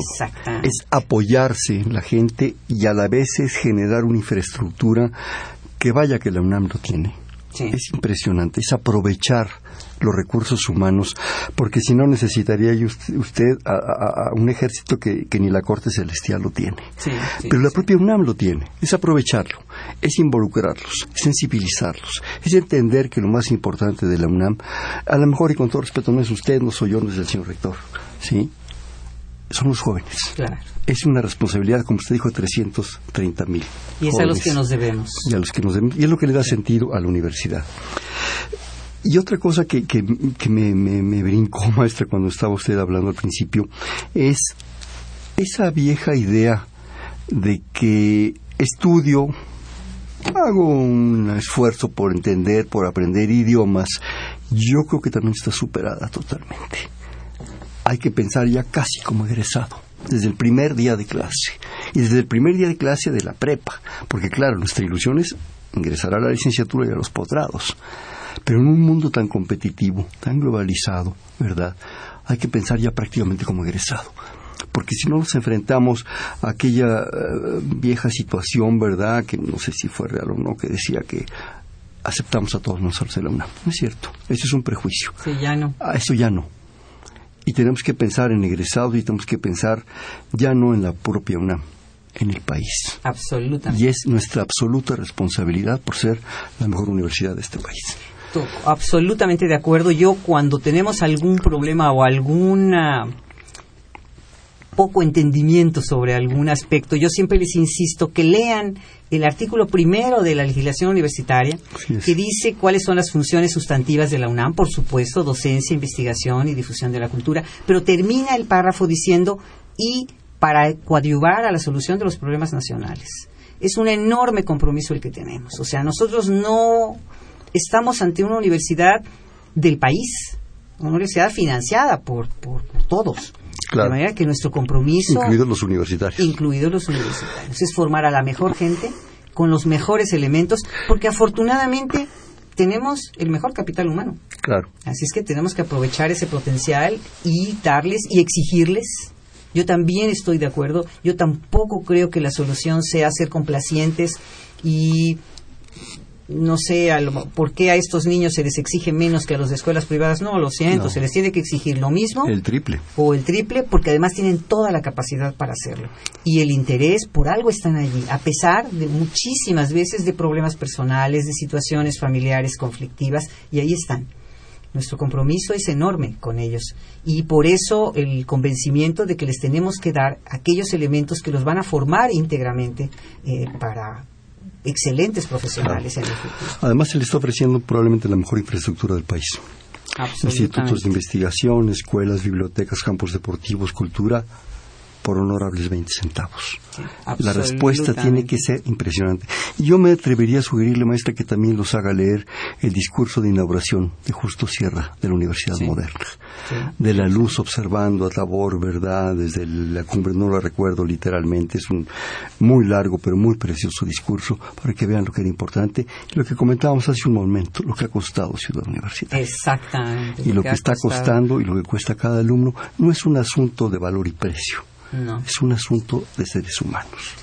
Es apoyarse en la gente y a la vez es generar una infraestructura que vaya que la UNAM lo tiene. Es impresionante, es aprovechar los recursos humanos, porque si no necesitaría usted a, un ejército que, ni la Corte Celestial lo tiene. Pero la propia UNAM lo tiene, es aprovecharlo, es involucrarlos, es sensibilizarlos, es entender que lo más importante de la UNAM, a lo mejor y con todo respeto, no es usted, no soy yo, no es el señor rector, ¿sí? Son los jóvenes. Es una responsabilidad, como usted dijo, de 330 mil. Y es a los que nos debemos. Y a los que nos debemos. Y es lo que le da sentido a la universidad. Y otra cosa que, que, me, me, brincó, maestra, cuando estaba usted hablando al principio, es esa vieja idea de que estudio, hago un esfuerzo por entender, por aprender idiomas, yo creo que también está superada totalmente. Hay que pensar ya casi como egresado, desde el primer día de clase, y desde el primer día de clase de la prepa, porque claro, nuestra ilusión es ingresar a la licenciatura y a los posgrados, pero en un mundo tan competitivo, tan globalizado, ¿verdad? Hay que pensar ya prácticamente como egresado, porque si no nos enfrentamos a aquella eh, vieja situación, ¿verdad? Que no sé si fue real o no, que decía que aceptamos a todos nosotros de la UNAM. No es cierto, eso es un prejuicio. Sí, ya no. A eso ya no y tenemos que pensar en egresados y tenemos que pensar ya no en la propia UNAM, en el país. Absolutamente. Y es nuestra absoluta responsabilidad por ser la mejor universidad de este país. Absolutamente de acuerdo. Yo cuando tenemos algún problema o alguna poco entendimiento sobre algún aspecto, yo siempre les insisto que lean el artículo primero de la legislación universitaria, que dice cuáles son las funciones sustantivas de la UNAM, por supuesto, docencia, investigación y difusión de la cultura, pero termina el párrafo diciendo y para coadyuvar a la solución de los problemas nacionales. Es un enorme compromiso el que tenemos. O sea, nosotros no estamos ante una universidad del país, una universidad financiada por, por todos de manera que nuestro compromiso... Incluidos los universitarios. Incluidos los universitarios. Es formar a la mejor gente con los mejores elementos, porque afortunadamente tenemos el mejor capital humano. Claro. Así es que tenemos que aprovechar ese potencial y darles y exigirles. Yo también estoy de acuerdo. Yo tampoco creo que la solución sea ser complacientes y no sé por qué a estos niños se les exige menos que a los de escuelas privadas. No, lo siento, se les tiene que exigir lo mismo. El triple. O el triple, porque además tienen toda la capacidad para hacerlo. Y el interés, por algo están allí, a pesar de muchísimas veces de problemas personales, de situaciones familiares conflictivas, y ahí están. Nuestro compromiso es enorme con ellos y por eso el convencimiento de que les tenemos que dar aquellos elementos que los van a formar íntegramente eh, para excelentes profesionales en el futuro. Además, se le está ofreciendo probablemente la mejor infraestructura del país. Institutos de investigación, escuelas, bibliotecas, campos deportivos, cultura, por honorables 20 centavos. la respuesta tiene que ser impresionante. Yo me atrevería a sugerirle, maestra, que también los haga leer el discurso de inauguración de Justo Sierra de la Universidad Moderna. De la luz observando a Tabor, ¿verdad? Desde la cumbre, no lo recuerdo literalmente, es un muy largo pero muy precioso discurso para que vean lo que era importante y lo que comentábamos hace un momento, lo que ha costado Ciudad Universitaria. Exactamente. Y lo, que, está costando y lo que cuesta cada alumno no es un asunto de valor y precio es un asunto de seres humanos.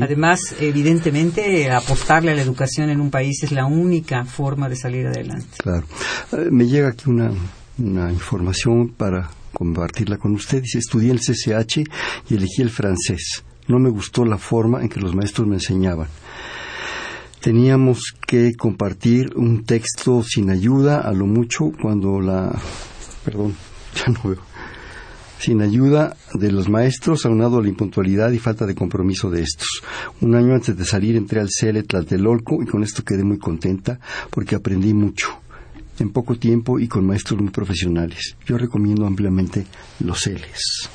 Además, evidentemente, apostarle a la educación en un país es la única forma de salir adelante. Claro. Eh, me llega aquí una, una información para compartirla con ustedes. Estudié el CCH y elegí el francés. No me gustó la forma en que los maestros me enseñaban teníamos que compartir un texto sin ayuda a lo mucho cuando la perdón ya no veo sin ayuda de los maestros, aunado a la impuntualidad y falta de compromiso de estos. Un año antes de salir entré al CELE Tlatelolco y con esto quedé muy contenta porque aprendí mucho en poco tiempo y con maestros muy profesionales. Yo recomiendo ampliamente los CELES.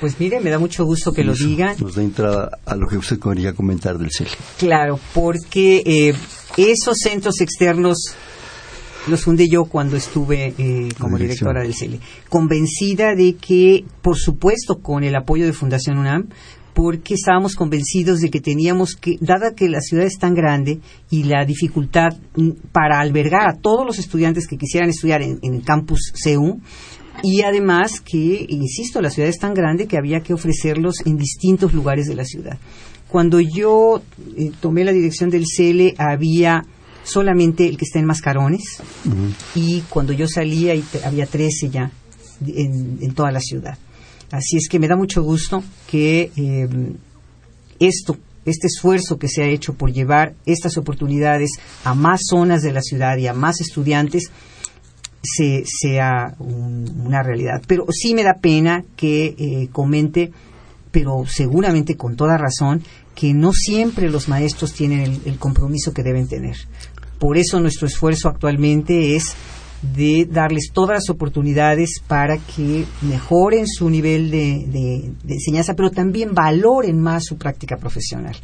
Pues mire, me da mucho gusto que lo digan. Nos da entrada a lo que usted quería comentar del CELE. Claro, porque eh, esos centros externos los fundé yo cuando estuve eh, como directora del CELE, convencida de que, por supuesto, con el apoyo de Fundación UNAM, porque estábamos convencidos de que teníamos que, dada que la ciudad es tan grande y la dificultad mm, para albergar a todos los estudiantes que quisieran estudiar en, el campus CEU, y además que, insisto, la ciudad es tan grande que había que ofrecerlos en distintos lugares de la ciudad. Cuando yo eh, tomé la dirección del CELE había solamente el que está en Mascarones y cuando yo salía había 13 ya en, toda la ciudad. Así es que me da mucho gusto que eh, esto, este esfuerzo que se ha hecho por llevar estas oportunidades a más zonas de la ciudad y a más estudiantes se, sea una realidad. Pero sí me da pena que eh, comente, pero seguramente con toda razón, que no siempre los maestros tienen el compromiso que deben tener. Por eso nuestro esfuerzo actualmente es de darles todas las oportunidades para que mejoren su nivel de, enseñanza, pero también valoren más su práctica profesional.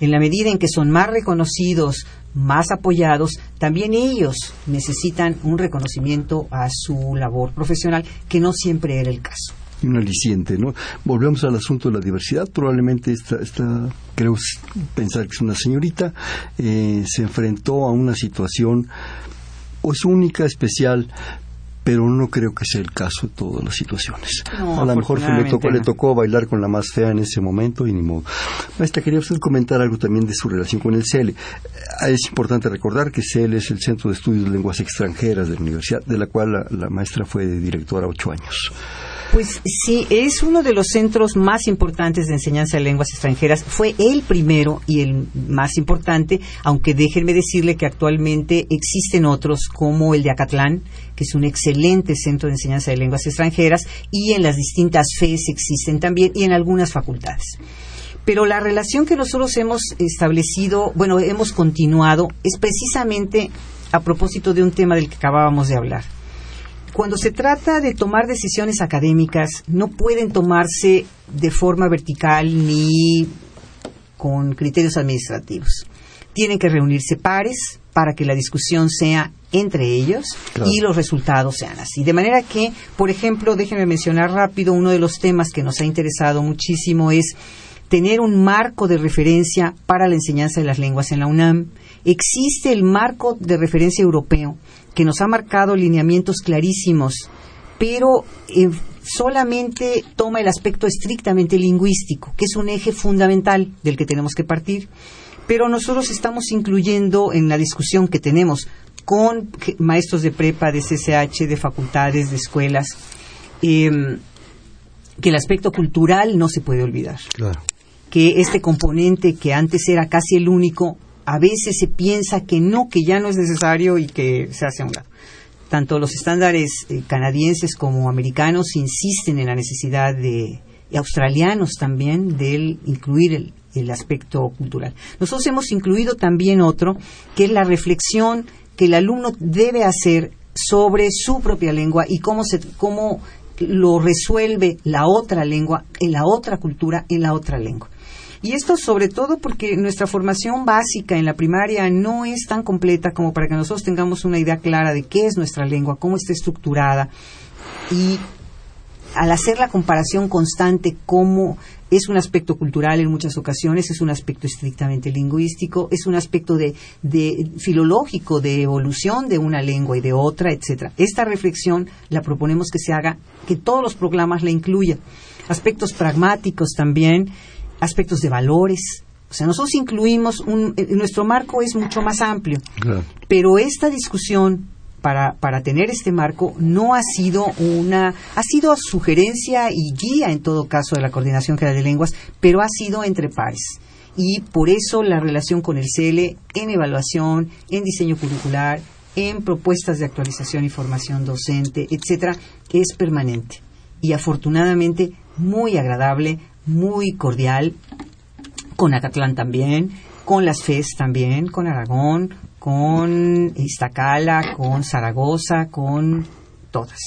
En la medida en que son más reconocidos, más apoyados, también ellos necesitan un reconocimiento a su labor profesional, que no siempre era el caso y un aliciente, ¿no? Volvemos al asunto de la diversidad. Probablemente esta, esta creo pensar que es una señorita, eh, se enfrentó a una situación o es única, especial, pero no creo que sea el caso de todas las situaciones. a lo mejor le tocó, le tocó bailar con la más fea en ese momento y ni modo. Maestra, quería usted comentar algo también de su relación con el CELE. Eh, es importante recordar que CELE es el Centro de Estudios de Lenguas Extranjeras de la Universidad, de la cual la, la maestra fue directora ocho años. Pues sí, es uno de los centros más importantes de enseñanza de lenguas extranjeras. Fue el primero y el más importante, aunque déjenme decirle que actualmente existen otros como el de Acatlán, que es un excelente centro de enseñanza de lenguas extranjeras, y en las distintas FES existen también y en algunas facultades. Pero la relación que nosotros hemos establecido, bueno, hemos continuado, es precisamente a propósito de un tema del que acabábamos de hablar cuando se trata de tomar decisiones académicas, no pueden tomarse de forma vertical ni con criterios administrativos. Tienen que reunirse pares para que la discusión sea entre ellos y los resultados sean así. De manera que, por ejemplo, déjenme mencionar rápido, uno de los temas que nos ha interesado muchísimo es tener un marco de referencia para la enseñanza de las lenguas en la UNAM. Existe el marco de referencia europeo que nos ha marcado lineamientos clarísimos, pero eh, solamente toma el aspecto estrictamente lingüístico, que es un eje fundamental del que tenemos que partir. Pero nosotros estamos incluyendo en la discusión que tenemos con maestros de prepa, de CCH, de facultades, de escuelas, em, que el aspecto cultural no se puede olvidar. Que este componente que antes era casi el único, a veces se piensa que no, que ya no es necesario y que se hace a un lado. Tanto los estándares eh, canadienses como americanos insisten en la necesidad de, y australianos también, de incluir el, el aspecto cultural. Nosotros hemos incluido también otro, que es la reflexión que el alumno debe hacer sobre su propia lengua y cómo, se, cómo lo resuelve la otra lengua, en la otra cultura, en la otra lengua. Y esto sobre todo porque nuestra formación básica en la primaria no es tan completa como para que nosotros tengamos una idea clara de qué es nuestra lengua, cómo está estructurada. Y al hacer la comparación constante, cómo es un aspecto cultural en muchas ocasiones, es un aspecto estrictamente lingüístico, es un aspecto de, de, filológico, de evolución de una lengua y de otra, etcétera. Esta reflexión la proponemos que se haga, que todos los programas la incluyan. Aspectos pragmáticos también, aspectos de valores. O sea, nosotros incluimos un, nuestro marco es mucho más amplio, pero esta discusión para, para tener este marco no ha sido una, ha sido sugerencia y guía en todo caso de la Coordinación General de Lenguas, pero ha sido entre pares. Y por eso la relación con el CL en evaluación, en diseño curricular, en propuestas de actualización y formación docente, etcétera, es permanente. Y afortunadamente muy agradable, muy cordial, con Acatlán también, con las FES también, con Aragón, con Iztacala, con Zaragoza, con todas.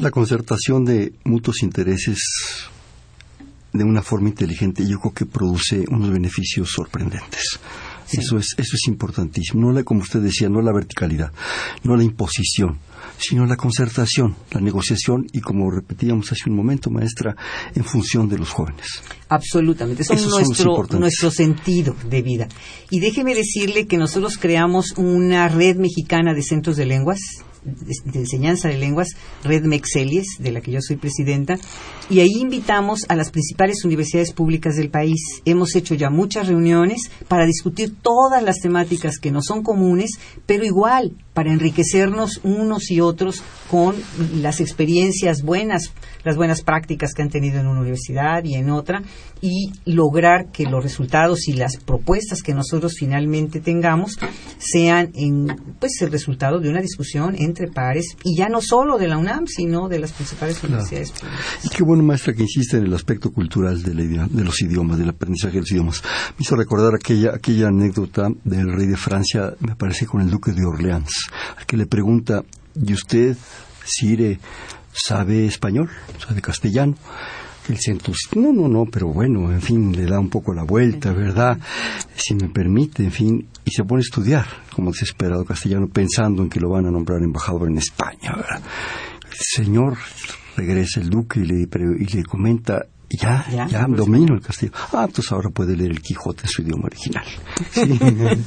La concertación de mutuos intereses de una forma inteligente yo creo que produce unos beneficios sorprendentes. Eso es eso es importantísimo. No la, como usted decía, no la verticalidad, no la imposición, sino la concertación, la negociación y como repetíamos hace un momento, maestra, en función de los jóvenes. Absolutamente, eso es nuestro, nuestro sentido de vida. Y déjeme decirle que nosotros creamos una red mexicana de centros de lenguas, de, enseñanza de lenguas, Red Mexelies, de la que yo soy presidenta, y ahí invitamos a las principales universidades públicas del país. Hemos hecho ya muchas reuniones para discutir todas las temáticas que no son comunes, pero igual para enriquecernos unos y otros con las experiencias buenas, las buenas prácticas que han tenido en una universidad y en otra, y lograr que los resultados y las propuestas que nosotros finalmente tengamos sean en, pues el resultado de una discusión entre pares, y ya no solo de la UNAM, sino de las principales universidades públicas. Y qué bueno, maestra, que insiste en el aspecto cultural de, de los idiomas, del aprendizaje de los idiomas. Me hizo recordar aquella, aquella anécdota del rey de Francia, me parece, con el duque de Orleans al que le pregunta, ¿y usted, Sire, sabe español? ¿Sabe castellano? El centro, no, no, no, pero bueno, en fin, le da un poco la vuelta, ¿verdad? Si me permite, en fin, y se pone a estudiar como desesperado castellano, pensando en que lo van a nombrar embajador en España, ¿verdad? El señor regresa el duque y le, y le comenta, ya, ya, domino el castellano. Ah, entonces ahora puede leer el Quijote en su idioma original.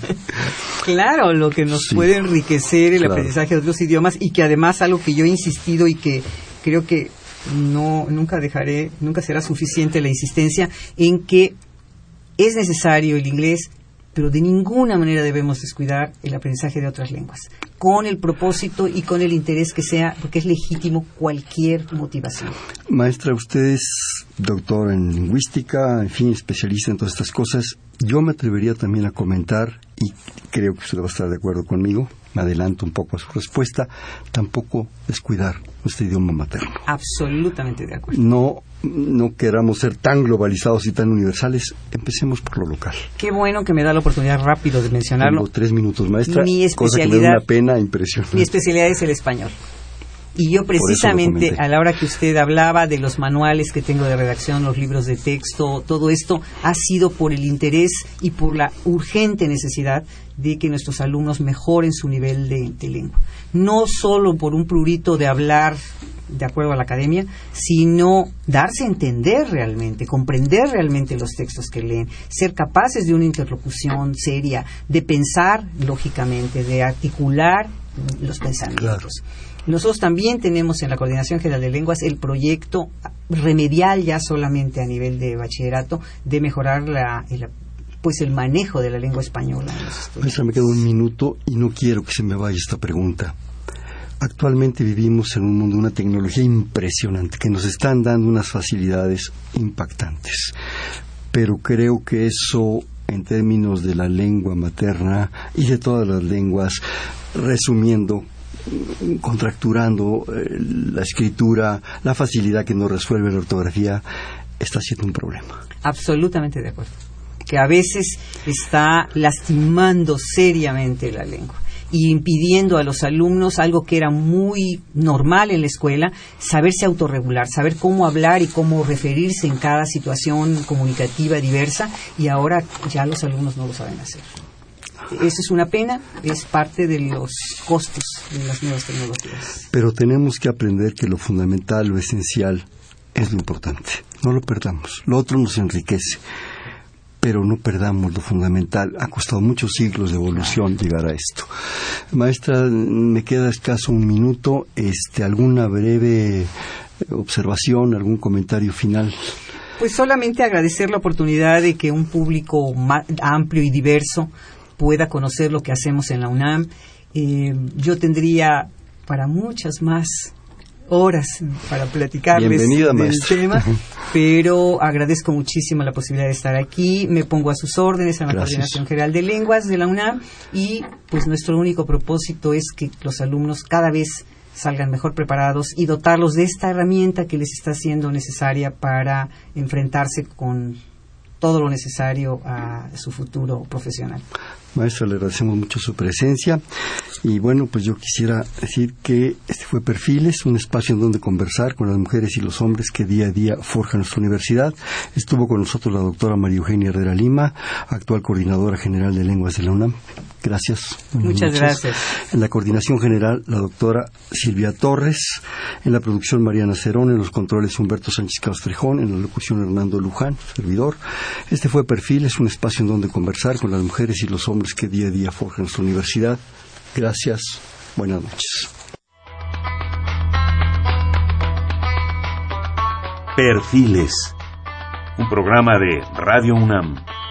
claro, lo que nos puede enriquecer el aprendizaje de otros idiomas y que además algo que yo he insistido y que creo que no nunca dejaré, nunca será suficiente la insistencia en que es necesario el inglés, pero de ninguna manera debemos descuidar el aprendizaje de otras lenguas, con el propósito y con el interés que sea, porque es legítimo cualquier motivación. Maestra, usted es doctor en lingüística, en fin, especialista en todas estas cosas. Yo me atrevería también a comentar, y creo que usted va a estar de acuerdo conmigo, me adelanto un poco a su respuesta, tampoco descuidar nuestro idioma materno. Absolutamente de acuerdo. No, no queramos ser tan globalizados y tan universales, empecemos por lo local. Qué bueno que me da la oportunidad rápido de mencionarlo. Tengo tres minutos, maestra. Mi especialidad, cosa que me da una pena impresionante. Mi especialidad es el español. Y yo precisamente a la hora que usted hablaba de los manuales que tengo de redacción, los libros de texto, todo esto ha sido por el interés y por la urgente necesidad de que nuestros alumnos mejoren su nivel de, lengua. No solo por un prurito de hablar de acuerdo a la academia, sino darse a entender realmente, comprender realmente los textos que leen, ser capaces de una interlocución seria, de pensar lógicamente, de articular los pensamientos. Nosotros también tenemos en la Coordinación General de Lenguas el proyecto remedial ya solamente a nivel de bachillerato de mejorar la, el, pues el manejo de la lengua española. me queda un minuto y no quiero que se me vaya esta pregunta. Actualmente vivimos en un mundo una tecnología impresionante que nos están dando unas facilidades impactantes. Pero creo que eso en términos de la lengua materna y de todas las lenguas, resumiendo, contracturando eh, la escritura, la facilidad que nos resuelve la ortografía, está siendo un problema. Absolutamente de acuerdo. Que a veces está lastimando seriamente la lengua. y impidiendo a los alumnos algo que era muy normal en la escuela, saberse autorregular, saber cómo hablar y cómo referirse en cada situación comunicativa diversa y ahora ya los alumnos no lo saben hacer. Eso es una pena, es parte de los costos de las nuevas tecnologías. Pero tenemos que aprender que lo fundamental, lo esencial, es lo importante. No lo perdamos. Lo otro nos enriquece pero no perdamos lo fundamental. Ha costado muchos siglos de evolución llegar a esto. Maestra, me queda escaso un minuto. Este, ¿Alguna breve observación, algún comentario final? Pues solamente agradecer la oportunidad de que un público amplio y diverso pueda conocer lo que hacemos en la UNAM. Eh, yo tendría para muchas más horas para platicarles del tema, pero agradezco muchísimo la posibilidad de estar aquí. Me pongo a sus órdenes a la Coordinación General de Lenguas de la UNAM y pues nuestro único propósito es que los alumnos cada vez salgan mejor preparados y dotarlos de esta herramienta que les está siendo necesaria para enfrentarse con todo lo necesario a su futuro profesional. Maestro, le agradecemos mucho su presencia. Y bueno, pues yo quisiera decir que este fue Perfiles, un espacio en donde conversar con las mujeres y los hombres que día a día forjan nuestra universidad. Estuvo con nosotros la doctora María Eugenia Herrera Lima, actual coordinadora general de lenguas de la UNAM. Gracias. Muchas gracias. En la coordinación general, la doctora Silvia Torres. En la producción, Mariana Cerón. En los controles, Humberto Sánchez Castrejón. En la locución, Hernando Luján, servidor. Este fue Perfiles, un espacio en donde conversar con las mujeres y los hombres que día a día forjan nuestra universidad. Gracias. Buenas noches. Perfiles. Un programa de Radio UNAM.